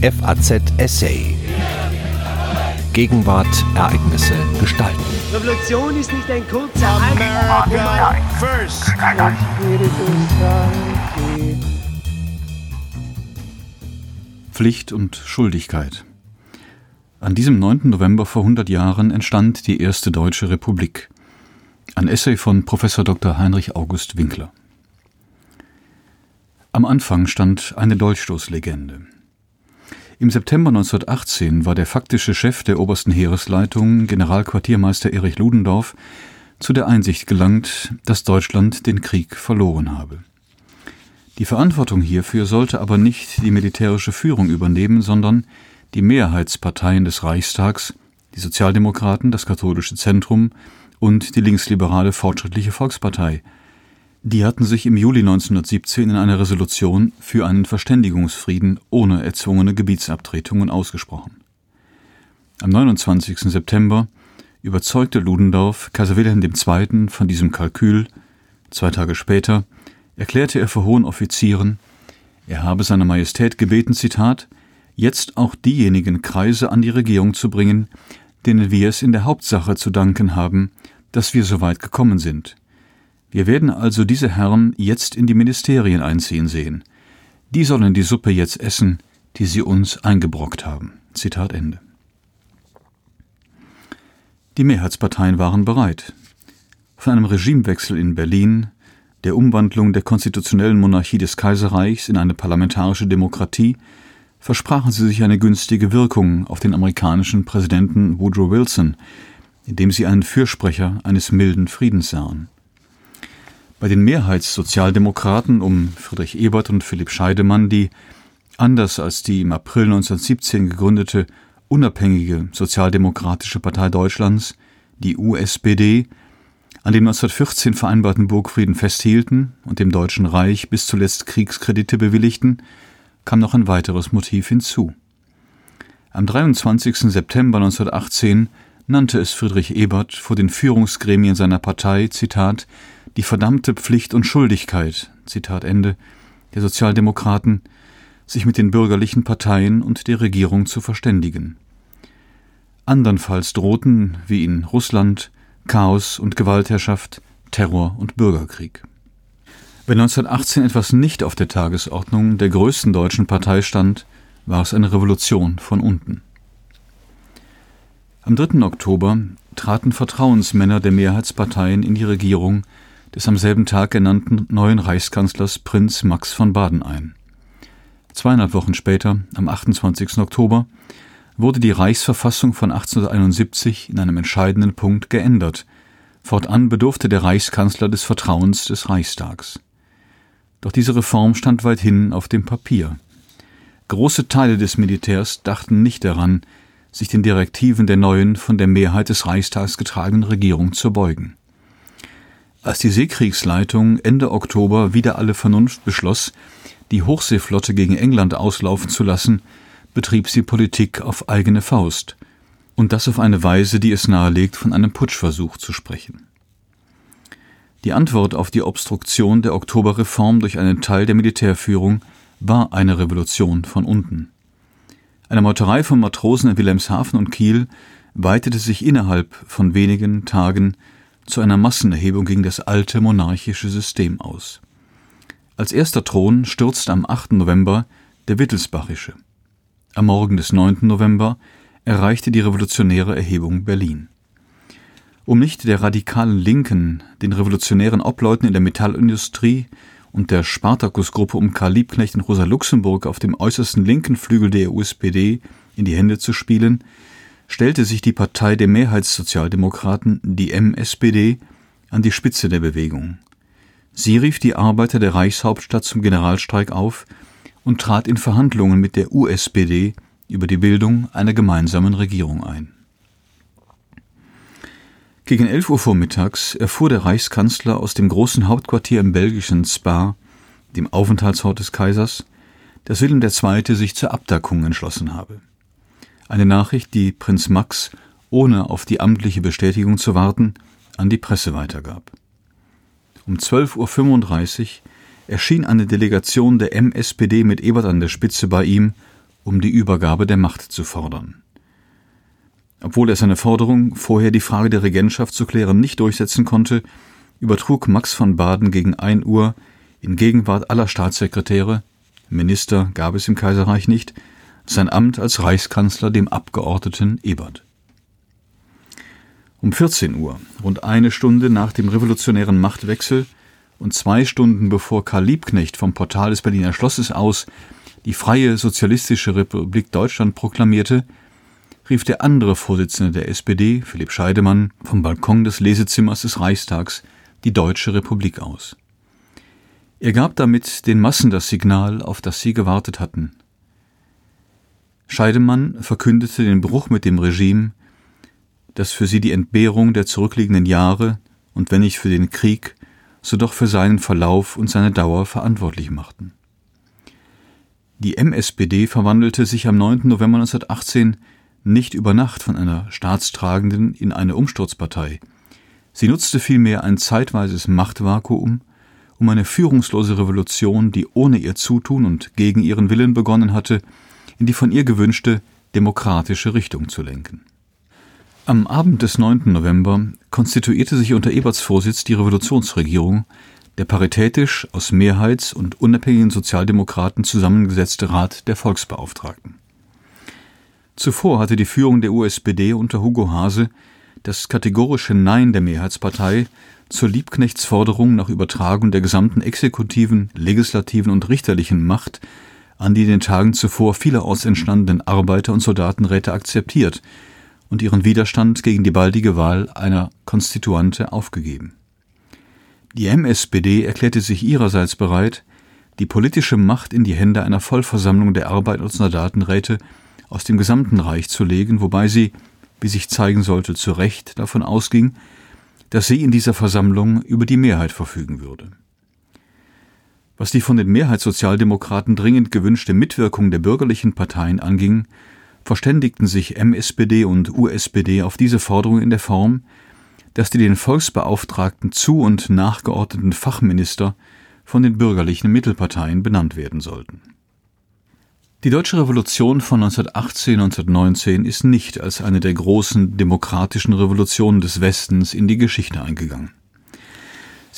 FAZ Essay. Gegenwart, Ereignisse, Gestalten. Revolution ist nicht ein kurzer America first. Pflicht und Schuldigkeit. An diesem 9. November vor 100 Jahren entstand die erste deutsche Republik. Ein Essay von Prof. Dr. Heinrich August Winkler. Am Anfang stand eine Dolchstoßlegende. Im September 1918 war der faktische Chef der obersten Heeresleitung, Generalquartiermeister Erich Ludendorff, zu der Einsicht gelangt, dass Deutschland den Krieg verloren habe. Die Verantwortung hierfür sollte aber nicht die militärische Führung übernehmen, sondern die Mehrheitsparteien des Reichstags, die Sozialdemokraten, das katholische Zentrum und die linksliberale Fortschrittliche Volkspartei. Die hatten sich im Juli 1917 in einer Resolution für einen Verständigungsfrieden ohne erzwungene Gebietsabtretungen ausgesprochen. Am 29. September überzeugte Ludendorff Kaiser Wilhelm II. von diesem Kalkül. Zwei Tage später erklärte er vor hohen Offizieren, er habe seine Majestät gebeten, Zitat, jetzt auch diejenigen Kreise an die Regierung zu bringen, denen wir es in der Hauptsache zu danken haben, dass wir so weit gekommen sind. Wir werden also diese Herren jetzt in die Ministerien einziehen sehen. Die sollen die Suppe jetzt essen, die sie uns eingebrockt haben. Zitat Ende. Die Mehrheitsparteien waren bereit. Von einem Regimewechsel in Berlin, der Umwandlung der konstitutionellen Monarchie des Kaiserreichs in eine parlamentarische Demokratie versprachen sie sich eine günstige Wirkung auf den amerikanischen Präsidenten Woodrow Wilson, indem sie einen Fürsprecher eines milden Friedens sahen. Bei den Mehrheitssozialdemokraten um Friedrich Ebert und Philipp Scheidemann, die, anders als die im April 1917 gegründete unabhängige Sozialdemokratische Partei Deutschlands, die USPD, an dem 1914 vereinbarten Burgfrieden festhielten und dem Deutschen Reich bis zuletzt Kriegskredite bewilligten, kam noch ein weiteres Motiv hinzu. Am 23. September 1918 nannte es Friedrich Ebert vor den Führungsgremien seiner Partei, Zitat, die verdammte Pflicht und Schuldigkeit, Zitat Ende, der Sozialdemokraten, sich mit den bürgerlichen Parteien und der Regierung zu verständigen. Andernfalls drohten, wie in Russland, Chaos und Gewaltherrschaft, Terror und Bürgerkrieg. Wenn 1918 etwas nicht auf der Tagesordnung der größten deutschen Partei stand, war es eine Revolution von unten. Am 3. Oktober traten Vertrauensmänner der Mehrheitsparteien in die Regierung des am selben Tag ernannten neuen Reichskanzlers Prinz Max von Baden ein. Zweieinhalb Wochen später, am 28. Oktober, wurde die Reichsverfassung von 1871 in einem entscheidenden Punkt geändert. Fortan bedurfte der Reichskanzler des Vertrauens des Reichstags. Doch diese Reform stand weithin auf dem Papier. Große Teile des Militärs dachten nicht daran, sich den Direktiven der neuen, von der Mehrheit des Reichstags getragenen Regierung zu beugen. Als die Seekriegsleitung Ende Oktober wieder alle Vernunft beschloss, die Hochseeflotte gegen England auslaufen zu lassen, betrieb sie Politik auf eigene Faust, und das auf eine Weise, die es nahelegt, von einem Putschversuch zu sprechen. Die Antwort auf die Obstruktion der Oktoberreform durch einen Teil der Militärführung war eine Revolution von unten. Eine Meuterei von Matrosen in Wilhelmshaven und Kiel weitete sich innerhalb von wenigen Tagen zu einer Massenerhebung gegen das alte monarchische System aus. Als erster Thron stürzte am 8. November der Wittelsbachische. Am Morgen des 9. November erreichte die revolutionäre Erhebung Berlin um nicht der radikalen Linken, den revolutionären Obleuten in der Metallindustrie und der Spartakusgruppe um Karl Liebknecht und Rosa Luxemburg auf dem äußersten linken Flügel der USPD in die Hände zu spielen, stellte sich die Partei der Mehrheitssozialdemokraten, die MSPD, an die Spitze der Bewegung. Sie rief die Arbeiter der Reichshauptstadt zum Generalstreik auf und trat in Verhandlungen mit der USPD über die Bildung einer gemeinsamen Regierung ein gegen 11 Uhr vormittags erfuhr der Reichskanzler aus dem großen Hauptquartier im belgischen Spa, dem Aufenthaltsort des Kaisers, dass Wilhelm II. sich zur Abdackung entschlossen habe. Eine Nachricht, die Prinz Max, ohne auf die amtliche Bestätigung zu warten, an die Presse weitergab. Um 12.35 Uhr erschien eine Delegation der MSPD mit Ebert an der Spitze bei ihm, um die Übergabe der Macht zu fordern. Obwohl er seine Forderung, vorher die Frage der Regentschaft zu klären, nicht durchsetzen konnte, übertrug Max von Baden gegen ein Uhr in Gegenwart aller Staatssekretäre, Minister gab es im Kaiserreich nicht, sein Amt als Reichskanzler dem Abgeordneten Ebert. Um 14 Uhr, rund eine Stunde nach dem revolutionären Machtwechsel und zwei Stunden bevor Karl Liebknecht vom Portal des Berliner Schlosses aus die Freie Sozialistische Republik Deutschland proklamierte, rief der andere Vorsitzende der SPD, Philipp Scheidemann, vom Balkon des Lesezimmers des Reichstags die Deutsche Republik aus. Er gab damit den Massen das Signal, auf das sie gewartet hatten. Scheidemann verkündete den Bruch mit dem Regime, das für sie die Entbehrung der zurückliegenden Jahre und wenn nicht für den Krieg, so doch für seinen Verlauf und seine Dauer verantwortlich machten. Die MSPD verwandelte sich am 9. November 1918 nicht über Nacht von einer Staatstragenden in eine Umsturzpartei. Sie nutzte vielmehr ein zeitweises Machtvakuum, um eine führungslose Revolution, die ohne ihr Zutun und gegen ihren Willen begonnen hatte, in die von ihr gewünschte demokratische Richtung zu lenken. Am Abend des 9. November konstituierte sich unter Eberts Vorsitz die Revolutionsregierung, der paritätisch aus Mehrheits- und unabhängigen Sozialdemokraten zusammengesetzte Rat der Volksbeauftragten. Zuvor hatte die Führung der USPD unter Hugo Hase das kategorische Nein der Mehrheitspartei zur Liebknechtsforderung nach Übertragung der gesamten exekutiven, legislativen und richterlichen Macht an die in den Tagen zuvor vielerorts entstandenen Arbeiter- und Soldatenräte akzeptiert und ihren Widerstand gegen die baldige Wahl einer Konstituante aufgegeben. Die MSPD erklärte sich ihrerseits bereit, die politische Macht in die Hände einer Vollversammlung der Arbeiter- und Soldatenräte aus dem gesamten Reich zu legen, wobei sie, wie sich zeigen sollte, zu Recht davon ausging, dass sie in dieser Versammlung über die Mehrheit verfügen würde. Was die von den Mehrheitssozialdemokraten dringend gewünschte Mitwirkung der bürgerlichen Parteien anging, verständigten sich MSPD und USPD auf diese Forderung in der Form, dass die den Volksbeauftragten zu und nachgeordneten Fachminister von den bürgerlichen Mittelparteien benannt werden sollten. Die deutsche Revolution von 1918-1919 ist nicht als eine der großen demokratischen Revolutionen des Westens in die Geschichte eingegangen.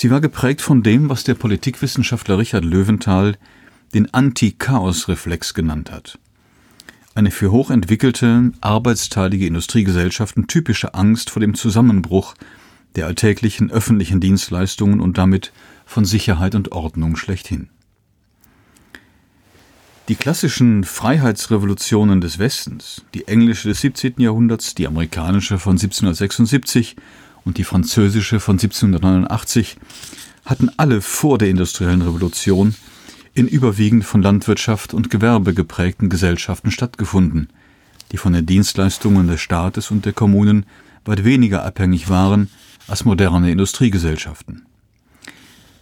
Sie war geprägt von dem, was der Politikwissenschaftler Richard Löwenthal den Anti-Chaos-Reflex genannt hat eine für hochentwickelte, arbeitsteilige Industriegesellschaften typische Angst vor dem Zusammenbruch der alltäglichen öffentlichen Dienstleistungen und damit von Sicherheit und Ordnung schlechthin. Die klassischen Freiheitsrevolutionen des Westens, die englische des 17. Jahrhunderts, die amerikanische von 1776 und die französische von 1789, hatten alle vor der industriellen Revolution in überwiegend von Landwirtschaft und Gewerbe geprägten Gesellschaften stattgefunden, die von den Dienstleistungen des Staates und der Kommunen weit weniger abhängig waren als moderne Industriegesellschaften.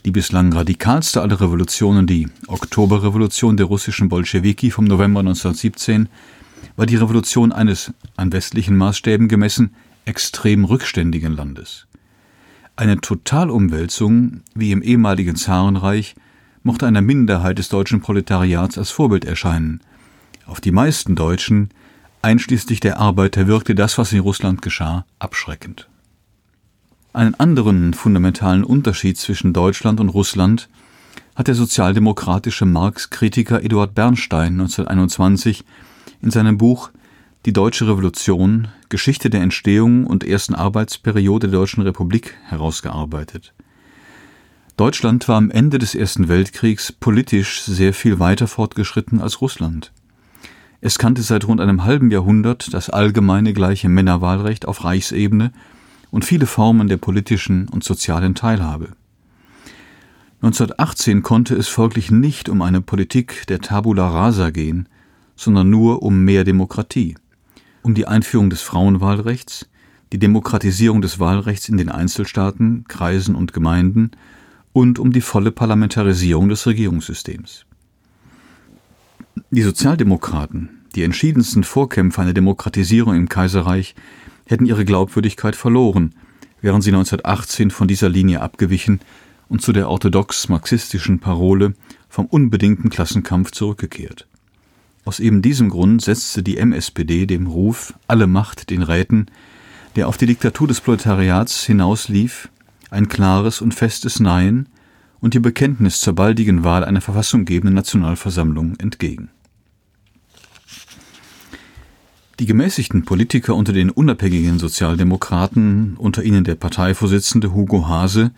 Die bislang radikalste aller Revolutionen, die Oktoberrevolution der russischen Bolschewiki vom November 1917, war die Revolution eines, an westlichen Maßstäben gemessen, extrem rückständigen Landes. Eine Totalumwälzung, wie im ehemaligen Zarenreich, mochte einer Minderheit des deutschen Proletariats als Vorbild erscheinen. Auf die meisten Deutschen, einschließlich der Arbeiter, wirkte das, was in Russland geschah, abschreckend. Einen anderen fundamentalen Unterschied zwischen Deutschland und Russland hat der sozialdemokratische Marx-Kritiker Eduard Bernstein 1921 in seinem Buch Die Deutsche Revolution Geschichte der Entstehung und ersten Arbeitsperiode der Deutschen Republik herausgearbeitet. Deutschland war am Ende des Ersten Weltkriegs politisch sehr viel weiter fortgeschritten als Russland. Es kannte seit rund einem halben Jahrhundert das allgemeine gleiche Männerwahlrecht auf Reichsebene und viele Formen der politischen und sozialen Teilhabe. 1918 konnte es folglich nicht um eine Politik der Tabula rasa gehen, sondern nur um mehr Demokratie, um die Einführung des Frauenwahlrechts, die Demokratisierung des Wahlrechts in den Einzelstaaten, Kreisen und Gemeinden und um die volle Parlamentarisierung des Regierungssystems. Die Sozialdemokraten, die entschiedensten Vorkämpfer einer Demokratisierung im Kaiserreich, hätten ihre Glaubwürdigkeit verloren, wären sie 1918 von dieser Linie abgewichen und zu der orthodox-marxistischen Parole vom unbedingten Klassenkampf zurückgekehrt. Aus eben diesem Grund setzte die MSPD dem Ruf Alle Macht den Räten, der auf die Diktatur des Proletariats hinauslief, ein klares und festes Nein und ihr Bekenntnis zur baldigen Wahl einer verfassunggebenden Nationalversammlung entgegen. Die gemäßigten Politiker unter den unabhängigen Sozialdemokraten, unter ihnen der Parteivorsitzende Hugo Hase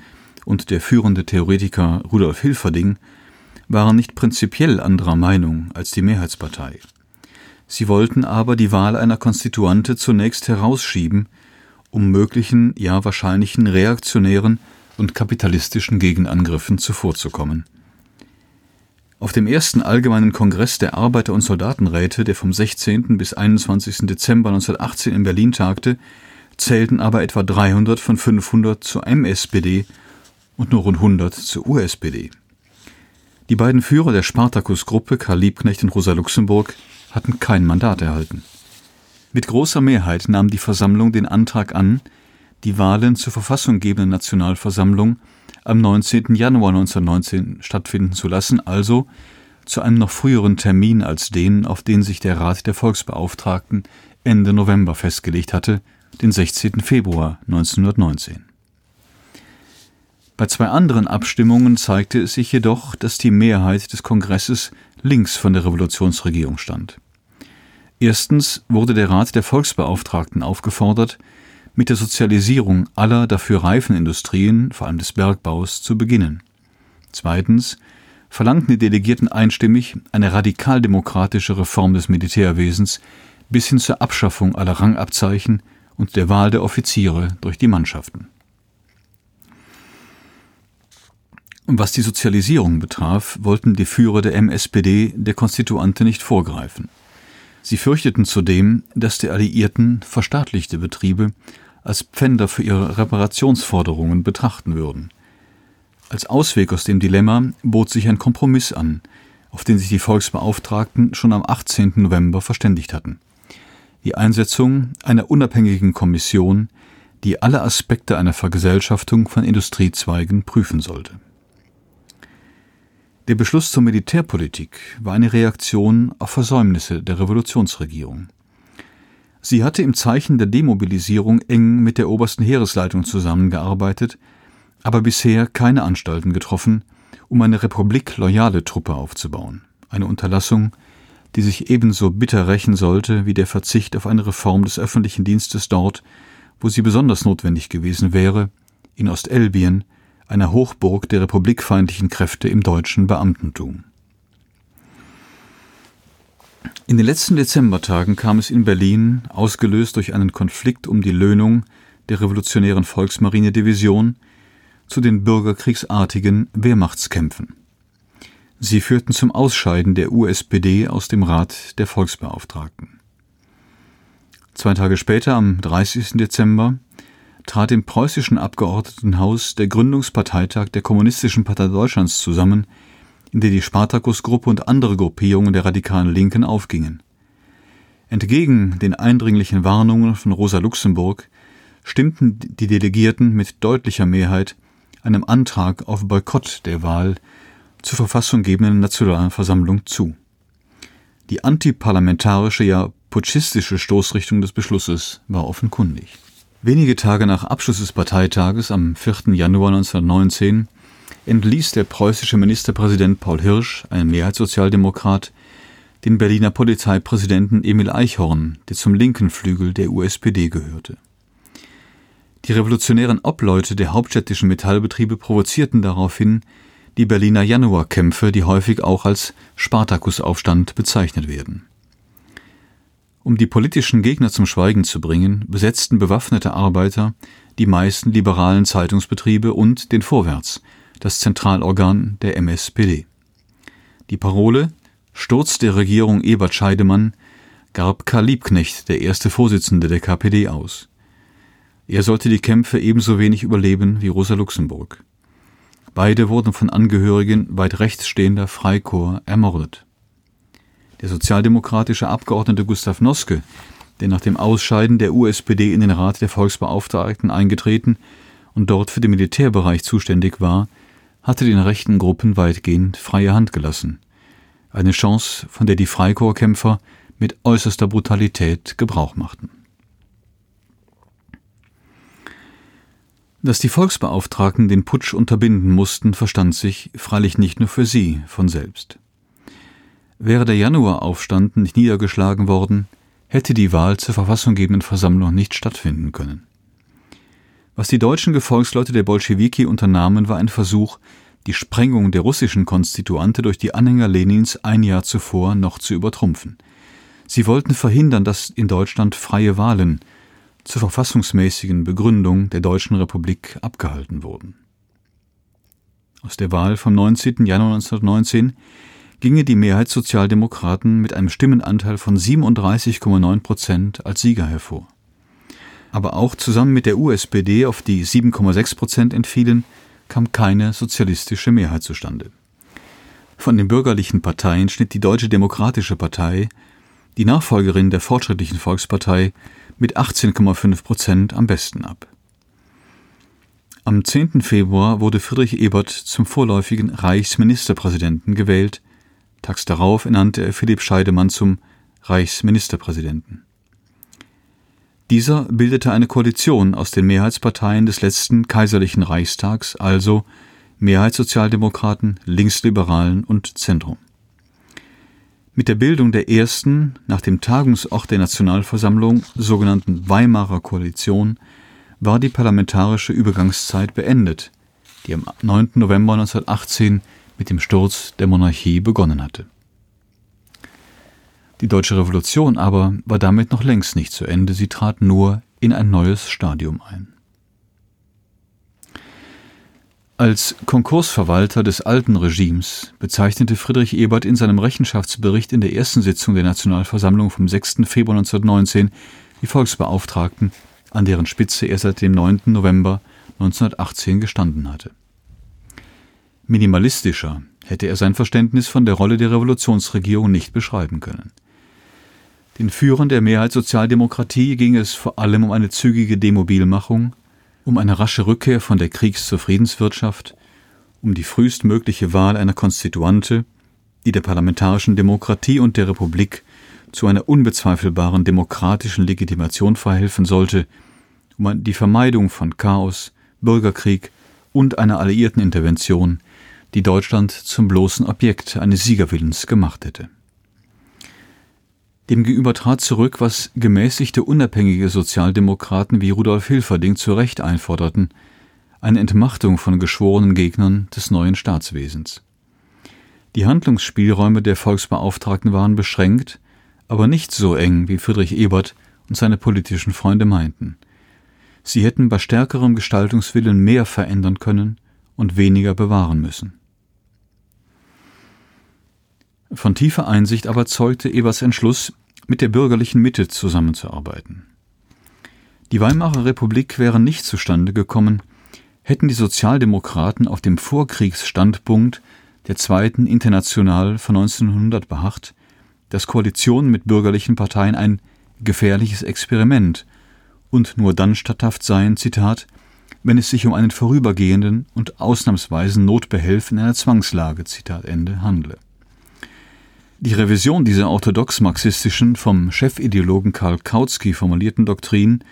und der führende Theoretiker Rudolf Hilferding, waren nicht prinzipiell anderer Meinung als die Mehrheitspartei. Sie wollten aber die Wahl einer Konstituante zunächst herausschieben, um möglichen, ja wahrscheinlichen reaktionären und kapitalistischen Gegenangriffen zuvorzukommen. Auf dem ersten Allgemeinen Kongress der Arbeiter- und Soldatenräte, der vom 16. bis 21. Dezember 1918 in Berlin tagte, zählten aber etwa 300 von 500 zur MSPD und nur rund 100 zur USPD. Die beiden Führer der Spartakus-Gruppe, Karl Liebknecht und Rosa Luxemburg, hatten kein Mandat erhalten. Mit großer Mehrheit nahm die Versammlung den Antrag an, die Wahlen zur verfassunggebenden Nationalversammlung am 19. Januar 1919 stattfinden zu lassen, also zu einem noch früheren Termin als den, auf den sich der Rat der Volksbeauftragten Ende November festgelegt hatte, den 16. Februar 1919. Bei zwei anderen Abstimmungen zeigte es sich jedoch, dass die Mehrheit des Kongresses links von der Revolutionsregierung stand. Erstens wurde der Rat der Volksbeauftragten aufgefordert, mit der Sozialisierung aller dafür reifen Industrien, vor allem des Bergbaus, zu beginnen. Zweitens verlangten die Delegierten einstimmig eine radikaldemokratische Reform des Militärwesens bis hin zur Abschaffung aller Rangabzeichen und der Wahl der Offiziere durch die Mannschaften. Was die Sozialisierung betraf, wollten die Führer der MSPD der Konstituante nicht vorgreifen. Sie fürchteten zudem, dass die Alliierten verstaatlichte Betriebe als Pfänder für ihre Reparationsforderungen betrachten würden. Als Ausweg aus dem Dilemma bot sich ein Kompromiss an, auf den sich die Volksbeauftragten schon am 18. November verständigt hatten. Die Einsetzung einer unabhängigen Kommission, die alle Aspekte einer Vergesellschaftung von Industriezweigen prüfen sollte. Der Beschluss zur Militärpolitik war eine Reaktion auf Versäumnisse der Revolutionsregierung. Sie hatte im Zeichen der Demobilisierung eng mit der obersten Heeresleitung zusammengearbeitet, aber bisher keine Anstalten getroffen, um eine republikloyale Truppe aufzubauen, eine Unterlassung, die sich ebenso bitter rächen sollte wie der Verzicht auf eine Reform des öffentlichen Dienstes dort, wo sie besonders notwendig gewesen wäre, in Ostelbien, einer Hochburg der republikfeindlichen Kräfte im deutschen Beamtentum. In den letzten Dezembertagen kam es in Berlin, ausgelöst durch einen Konflikt um die Löhnung der revolutionären Volksmarinedivision, zu den bürgerkriegsartigen Wehrmachtskämpfen. Sie führten zum Ausscheiden der USPD aus dem Rat der Volksbeauftragten. Zwei Tage später, am 30. Dezember, trat im preußischen Abgeordnetenhaus der Gründungsparteitag der Kommunistischen Partei Deutschlands zusammen, in der die Spartakusgruppe und andere Gruppierungen der radikalen Linken aufgingen. Entgegen den eindringlichen Warnungen von Rosa Luxemburg stimmten die Delegierten mit deutlicher Mehrheit einem Antrag auf Boykott der Wahl zur verfassunggebenden Nationalversammlung zu. Die antiparlamentarische, ja putschistische Stoßrichtung des Beschlusses war offenkundig. Wenige Tage nach Abschluss des Parteitages am 4. Januar 1919 entließ der preußische Ministerpräsident Paul Hirsch, ein Mehrheitssozialdemokrat, den Berliner Polizeipräsidenten Emil Eichhorn, der zum linken Flügel der USPD gehörte. Die revolutionären Obleute der hauptstädtischen Metallbetriebe provozierten daraufhin die Berliner Januarkämpfe, die häufig auch als Spartakusaufstand bezeichnet werden. Um die politischen Gegner zum Schweigen zu bringen, besetzten bewaffnete Arbeiter die meisten liberalen Zeitungsbetriebe und den Vorwärts, das Zentralorgan der MSPD. Die Parole Sturz der Regierung Ebert Scheidemann gab Karl Liebknecht, der erste Vorsitzende der KPD, aus. Er sollte die Kämpfe ebenso wenig überleben wie Rosa Luxemburg. Beide wurden von Angehörigen weit rechts stehender Freikorps ermordet. Der sozialdemokratische Abgeordnete Gustav Noske, der nach dem Ausscheiden der USPD in den Rat der Volksbeauftragten eingetreten und dort für den Militärbereich zuständig war, hatte den rechten Gruppen weitgehend freie Hand gelassen. Eine Chance, von der die Freikorpskämpfer mit äußerster Brutalität Gebrauch machten. Dass die Volksbeauftragten den Putsch unterbinden mussten, verstand sich freilich nicht nur für sie von selbst. Wäre der Januaraufstand nicht niedergeschlagen worden, hätte die Wahl zur verfassunggebenden Versammlung nicht stattfinden können. Was die deutschen Gefolgsleute der Bolschewiki unternahmen, war ein Versuch, die Sprengung der russischen Konstituante durch die Anhänger Lenins ein Jahr zuvor noch zu übertrumpfen. Sie wollten verhindern, dass in Deutschland freie Wahlen zur verfassungsmäßigen Begründung der Deutschen Republik abgehalten wurden. Aus der Wahl vom 19. Januar 1919 ginge die Mehrheit Sozialdemokraten mit einem Stimmenanteil von 37,9 Prozent als Sieger hervor. Aber auch zusammen mit der USPD, auf die 7,6 Prozent entfielen, kam keine sozialistische Mehrheit zustande. Von den bürgerlichen Parteien schnitt die Deutsche Demokratische Partei, die Nachfolgerin der Fortschrittlichen Volkspartei, mit 18,5 Prozent am besten ab. Am 10. Februar wurde Friedrich Ebert zum vorläufigen Reichsministerpräsidenten gewählt, tags darauf ernannte er Philipp Scheidemann zum Reichsministerpräsidenten. Dieser bildete eine Koalition aus den Mehrheitsparteien des letzten kaiserlichen Reichstags, also Mehrheitssozialdemokraten, Linksliberalen und Zentrum. Mit der Bildung der ersten, nach dem Tagungsort der Nationalversammlung sogenannten Weimarer Koalition war die parlamentarische Übergangszeit beendet, die am 9. November 1918 mit dem Sturz der Monarchie begonnen hatte. Die deutsche Revolution aber war damit noch längst nicht zu Ende, sie trat nur in ein neues Stadium ein. Als Konkursverwalter des alten Regimes bezeichnete Friedrich Ebert in seinem Rechenschaftsbericht in der ersten Sitzung der Nationalversammlung vom 6. Februar 1919 die Volksbeauftragten, an deren Spitze er seit dem 9. November 1918 gestanden hatte. Minimalistischer hätte er sein Verständnis von der Rolle der Revolutionsregierung nicht beschreiben können. Den Führern der Mehrheitssozialdemokratie ging es vor allem um eine zügige Demobilmachung um eine rasche Rückkehr von der Kriegs- zur Friedenswirtschaft, um die frühestmögliche Wahl einer Konstituante, die der parlamentarischen Demokratie und der Republik zu einer unbezweifelbaren demokratischen Legitimation verhelfen sollte, um die Vermeidung von Chaos, Bürgerkrieg und einer alliierten Intervention, die Deutschland zum bloßen Objekt eines Siegerwillens gemacht hätte. Demgegenüber trat zurück, was gemäßigte unabhängige Sozialdemokraten wie Rudolf Hilferding zu Recht einforderten, eine Entmachtung von geschworenen Gegnern des neuen Staatswesens. Die Handlungsspielräume der Volksbeauftragten waren beschränkt, aber nicht so eng, wie Friedrich Ebert und seine politischen Freunde meinten. Sie hätten bei stärkerem Gestaltungswillen mehr verändern können und weniger bewahren müssen. Von tiefer Einsicht aber zeugte Eberts Entschluss, mit der bürgerlichen Mitte zusammenzuarbeiten. Die Weimarer Republik wäre nicht zustande gekommen, hätten die Sozialdemokraten auf dem Vorkriegsstandpunkt der zweiten International von 1900 beharrt, dass Koalitionen mit bürgerlichen Parteien ein gefährliches Experiment und nur dann statthaft seien, Zitat, wenn es sich um einen vorübergehenden und ausnahmsweisen Notbehelf in einer Zwangslage, Zitat Ende, handle. Die Revision dieser orthodox-marxistischen, vom Chefideologen Karl Kautsky formulierten Doktrin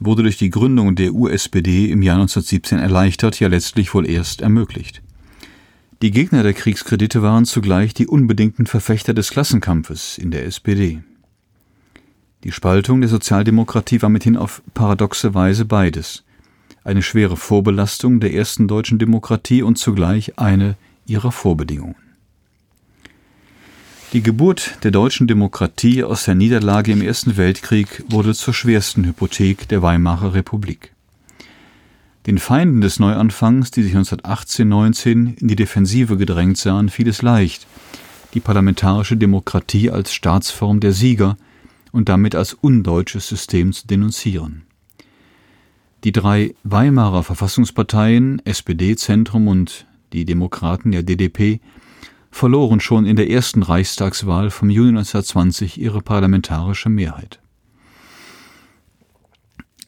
wurde durch die Gründung der USPD im Jahr 1917 erleichtert, ja letztlich wohl erst ermöglicht. Die Gegner der Kriegskredite waren zugleich die unbedingten Verfechter des Klassenkampfes in der SPD. Die Spaltung der Sozialdemokratie war mithin auf paradoxe Weise beides eine schwere Vorbelastung der ersten deutschen Demokratie und zugleich eine ihrer Vorbedingungen. Die Geburt der deutschen Demokratie aus der Niederlage im Ersten Weltkrieg wurde zur schwersten Hypothek der Weimarer Republik. Den Feinden des Neuanfangs, die sich 1918-19 in die Defensive gedrängt sahen, fiel es leicht, die parlamentarische Demokratie als Staatsform der Sieger und damit als undeutsches System zu denunzieren. Die drei Weimarer Verfassungsparteien SPD, Zentrum und die Demokraten der DDP verloren schon in der ersten Reichstagswahl vom Juni 1920 ihre parlamentarische Mehrheit.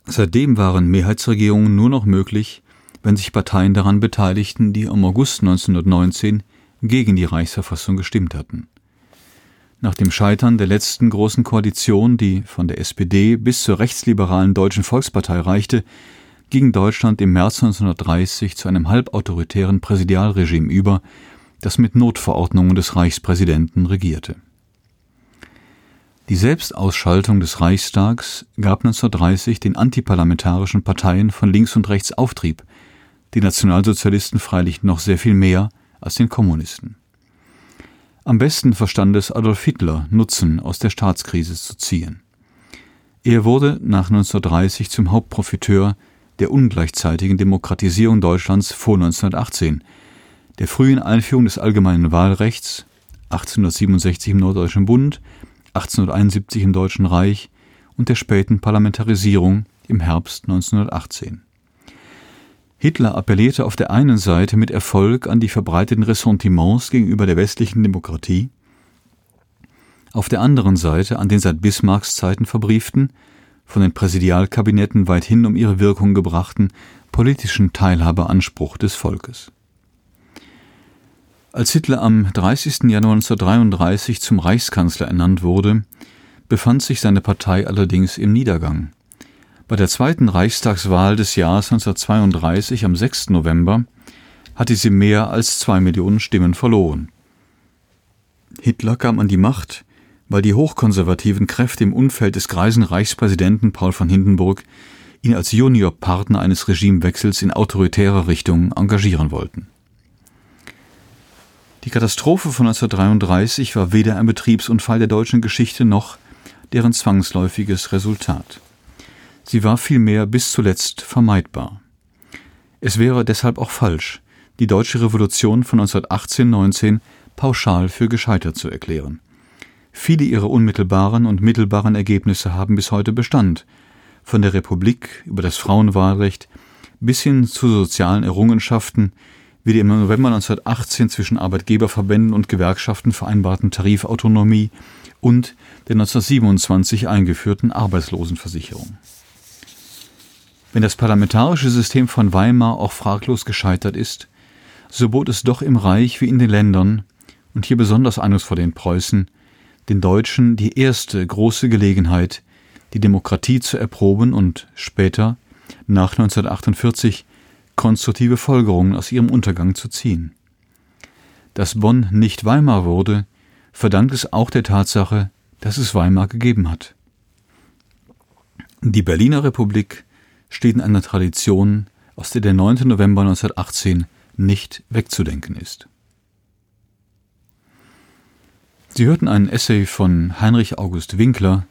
Seitdem waren Mehrheitsregierungen nur noch möglich, wenn sich Parteien daran beteiligten, die im August 1919 gegen die Reichsverfassung gestimmt hatten. Nach dem Scheitern der letzten großen Koalition, die von der SPD bis zur rechtsliberalen Deutschen Volkspartei reichte, ging Deutschland im März 1930 zu einem halbautoritären Präsidialregime über, das mit Notverordnungen des Reichspräsidenten regierte. Die Selbstausschaltung des Reichstags gab 1930 den antiparlamentarischen Parteien von links und rechts Auftrieb, die Nationalsozialisten freilich noch sehr viel mehr als den Kommunisten. Am besten verstand es Adolf Hitler, Nutzen aus der Staatskrise zu ziehen. Er wurde nach 1930 zum Hauptprofiteur der ungleichzeitigen Demokratisierung Deutschlands vor 1918, der frühen Einführung des allgemeinen Wahlrechts 1867 im Norddeutschen Bund, 1871 im Deutschen Reich und der späten Parlamentarisierung im Herbst 1918. Hitler appellierte auf der einen Seite mit Erfolg an die verbreiteten Ressentiments gegenüber der westlichen Demokratie, auf der anderen Seite an den seit Bismarcks Zeiten verbrieften, von den Präsidialkabinetten weithin um ihre Wirkung gebrachten politischen Teilhabeanspruch des Volkes. Als Hitler am 30. Januar 1933 zum Reichskanzler ernannt wurde, befand sich seine Partei allerdings im Niedergang. Bei der zweiten Reichstagswahl des Jahres 1932 am 6. November hatte sie mehr als zwei Millionen Stimmen verloren. Hitler kam an die Macht, weil die hochkonservativen Kräfte im Umfeld des greisen Reichspräsidenten Paul von Hindenburg ihn als Juniorpartner eines Regimewechsels in autoritärer Richtung engagieren wollten. Die Katastrophe von 1933 war weder ein Betriebsunfall der deutschen Geschichte noch deren zwangsläufiges Resultat. Sie war vielmehr bis zuletzt vermeidbar. Es wäre deshalb auch falsch, die deutsche Revolution von 1918-19 pauschal für gescheitert zu erklären. Viele ihrer unmittelbaren und mittelbaren Ergebnisse haben bis heute Bestand, von der Republik über das Frauenwahlrecht bis hin zu sozialen Errungenschaften wie die im November 1918 zwischen Arbeitgeberverbänden und Gewerkschaften vereinbarten Tarifautonomie und der 1927 eingeführten Arbeitslosenversicherung. Wenn das parlamentarische System von Weimar auch fraglos gescheitert ist, so bot es doch im Reich wie in den Ländern, und hier besonders eindrucksvoll den Preußen, den Deutschen die erste große Gelegenheit, die Demokratie zu erproben und später, nach 1948, konstruktive Folgerungen aus ihrem Untergang zu ziehen. Dass Bonn nicht Weimar wurde, verdankt es auch der Tatsache, dass es Weimar gegeben hat. Die Berliner Republik steht in einer Tradition, aus der der 9. November 1918 nicht wegzudenken ist. Sie hörten einen Essay von Heinrich August Winkler.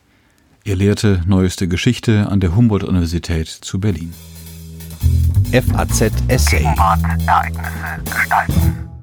Er lehrte neueste Geschichte an der Humboldt-Universität zu Berlin. FAZ Essay. Ereignisse gestalten.